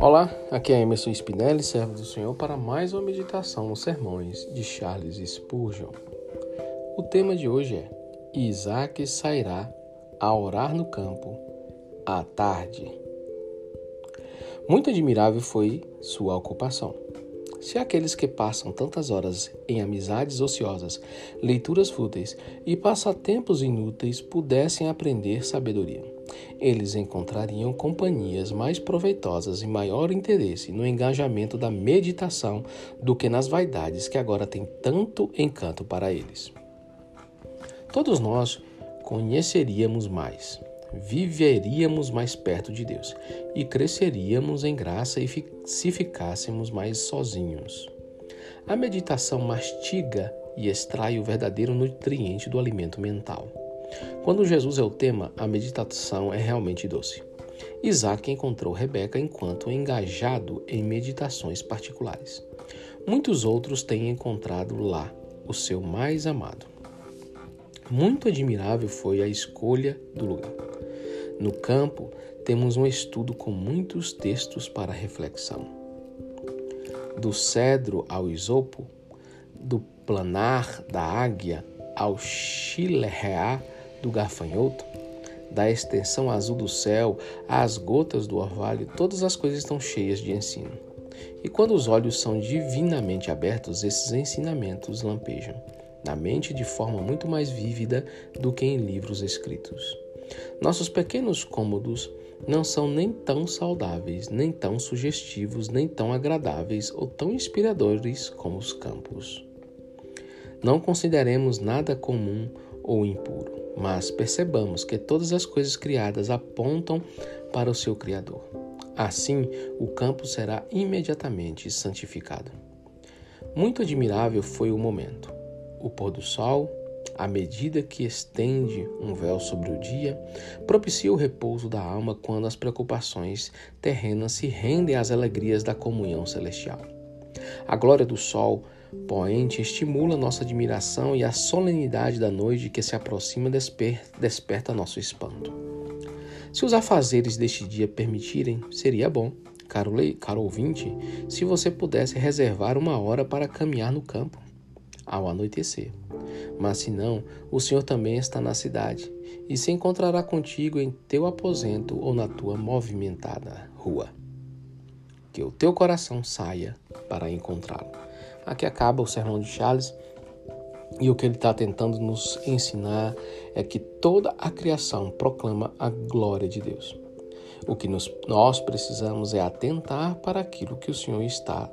Olá, aqui é Emerson Spinelli, servo do Senhor, para mais uma meditação nos sermões de Charles Spurgeon. O tema de hoje é Isaac sairá a orar no campo à tarde. Muito admirável foi sua ocupação. Se aqueles que passam tantas horas em amizades ociosas, leituras fúteis e passatempos inúteis pudessem aprender sabedoria, eles encontrariam companhias mais proveitosas e maior interesse no engajamento da meditação do que nas vaidades que agora têm tanto encanto para eles. Todos nós conheceríamos mais viveríamos mais perto de Deus e cresceríamos em graça e se ficássemos mais sozinhos. A meditação mastiga e extrai o verdadeiro nutriente do alimento mental. Quando Jesus é o tema, a meditação é realmente doce. Isaac encontrou Rebeca enquanto engajado em meditações particulares. Muitos outros têm encontrado lá o seu mais amado. Muito admirável foi a escolha do lugar. No campo, temos um estudo com muitos textos para reflexão. Do cedro ao isopo, do planar da águia ao chilereá do gafanhoto, da extensão azul do céu às gotas do orvalho, todas as coisas estão cheias de ensino. E quando os olhos são divinamente abertos, esses ensinamentos lampejam na mente de forma muito mais vívida do que em livros escritos. Nossos pequenos cômodos não são nem tão saudáveis, nem tão sugestivos, nem tão agradáveis ou tão inspiradores como os campos. Não consideremos nada comum ou impuro, mas percebamos que todas as coisas criadas apontam para o seu Criador. Assim, o campo será imediatamente santificado. Muito admirável foi o momento. O pôr do sol, à medida que estende um véu sobre o dia, propicia o repouso da alma quando as preocupações terrenas se rendem às alegrias da comunhão celestial. A glória do sol poente estimula nossa admiração e a solenidade da noite que se aproxima desper desperta nosso espanto. Se os afazeres deste dia permitirem, seria bom, caro, caro ouvinte, se você pudesse reservar uma hora para caminhar no campo ao anoitecer. Mas se não, o Senhor também está na cidade e se encontrará contigo em teu aposento ou na tua movimentada rua. Que o teu coração saia para encontrá-lo. Aqui acaba o sermão de Charles. E o que ele está tentando nos ensinar é que toda a criação proclama a glória de Deus. O que nos, nós precisamos é atentar para aquilo que o Senhor está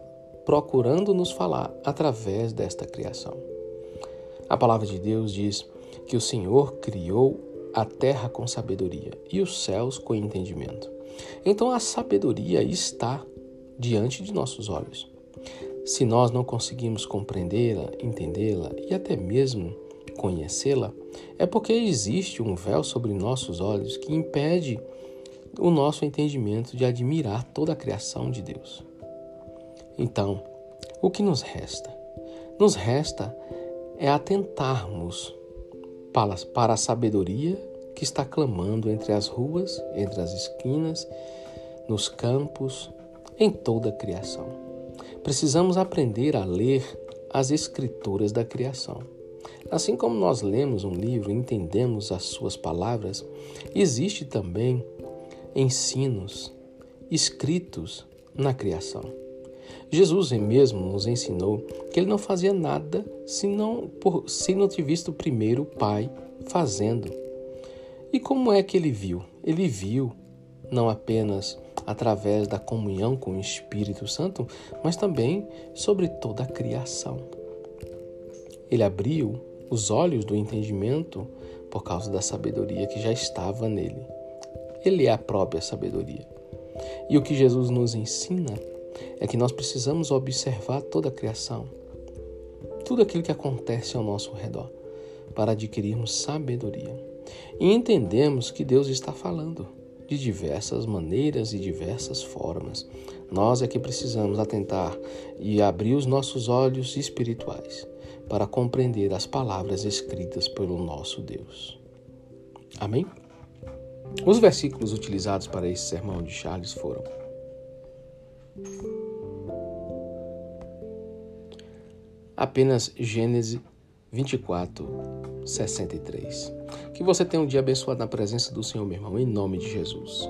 procurando nos falar através desta criação. A palavra de Deus diz que o Senhor criou a terra com sabedoria e os céus com entendimento. Então a sabedoria está diante de nossos olhos. Se nós não conseguimos compreendê-la, entendê-la e até mesmo conhecê-la, é porque existe um véu sobre nossos olhos que impede o nosso entendimento de admirar toda a criação de Deus. Então, o que nos resta? Nos resta é atentarmos para a sabedoria que está clamando entre as ruas, entre as esquinas, nos campos, em toda a criação. Precisamos aprender a ler as escrituras da criação. Assim como nós lemos um livro e entendemos as suas palavras, existe também ensinos escritos na criação. Jesus mesmo nos ensinou que ele não fazia nada se não, por, se não tivesse visto primeiro o Pai fazendo. E como é que ele viu? Ele viu não apenas através da comunhão com o Espírito Santo, mas também sobre toda a criação. Ele abriu os olhos do entendimento por causa da sabedoria que já estava nele. Ele é a própria sabedoria. E o que Jesus nos ensina é que nós precisamos observar toda a criação, tudo aquilo que acontece ao nosso redor, para adquirirmos sabedoria. E entendemos que Deus está falando de diversas maneiras e diversas formas. Nós é que precisamos atentar e abrir os nossos olhos espirituais para compreender as palavras escritas pelo nosso Deus. Amém? Os versículos utilizados para esse sermão de Charles foram apenas Gênesis 24, 63. Que você tenha um dia abençoado na presença do Senhor, meu irmão, em nome de Jesus.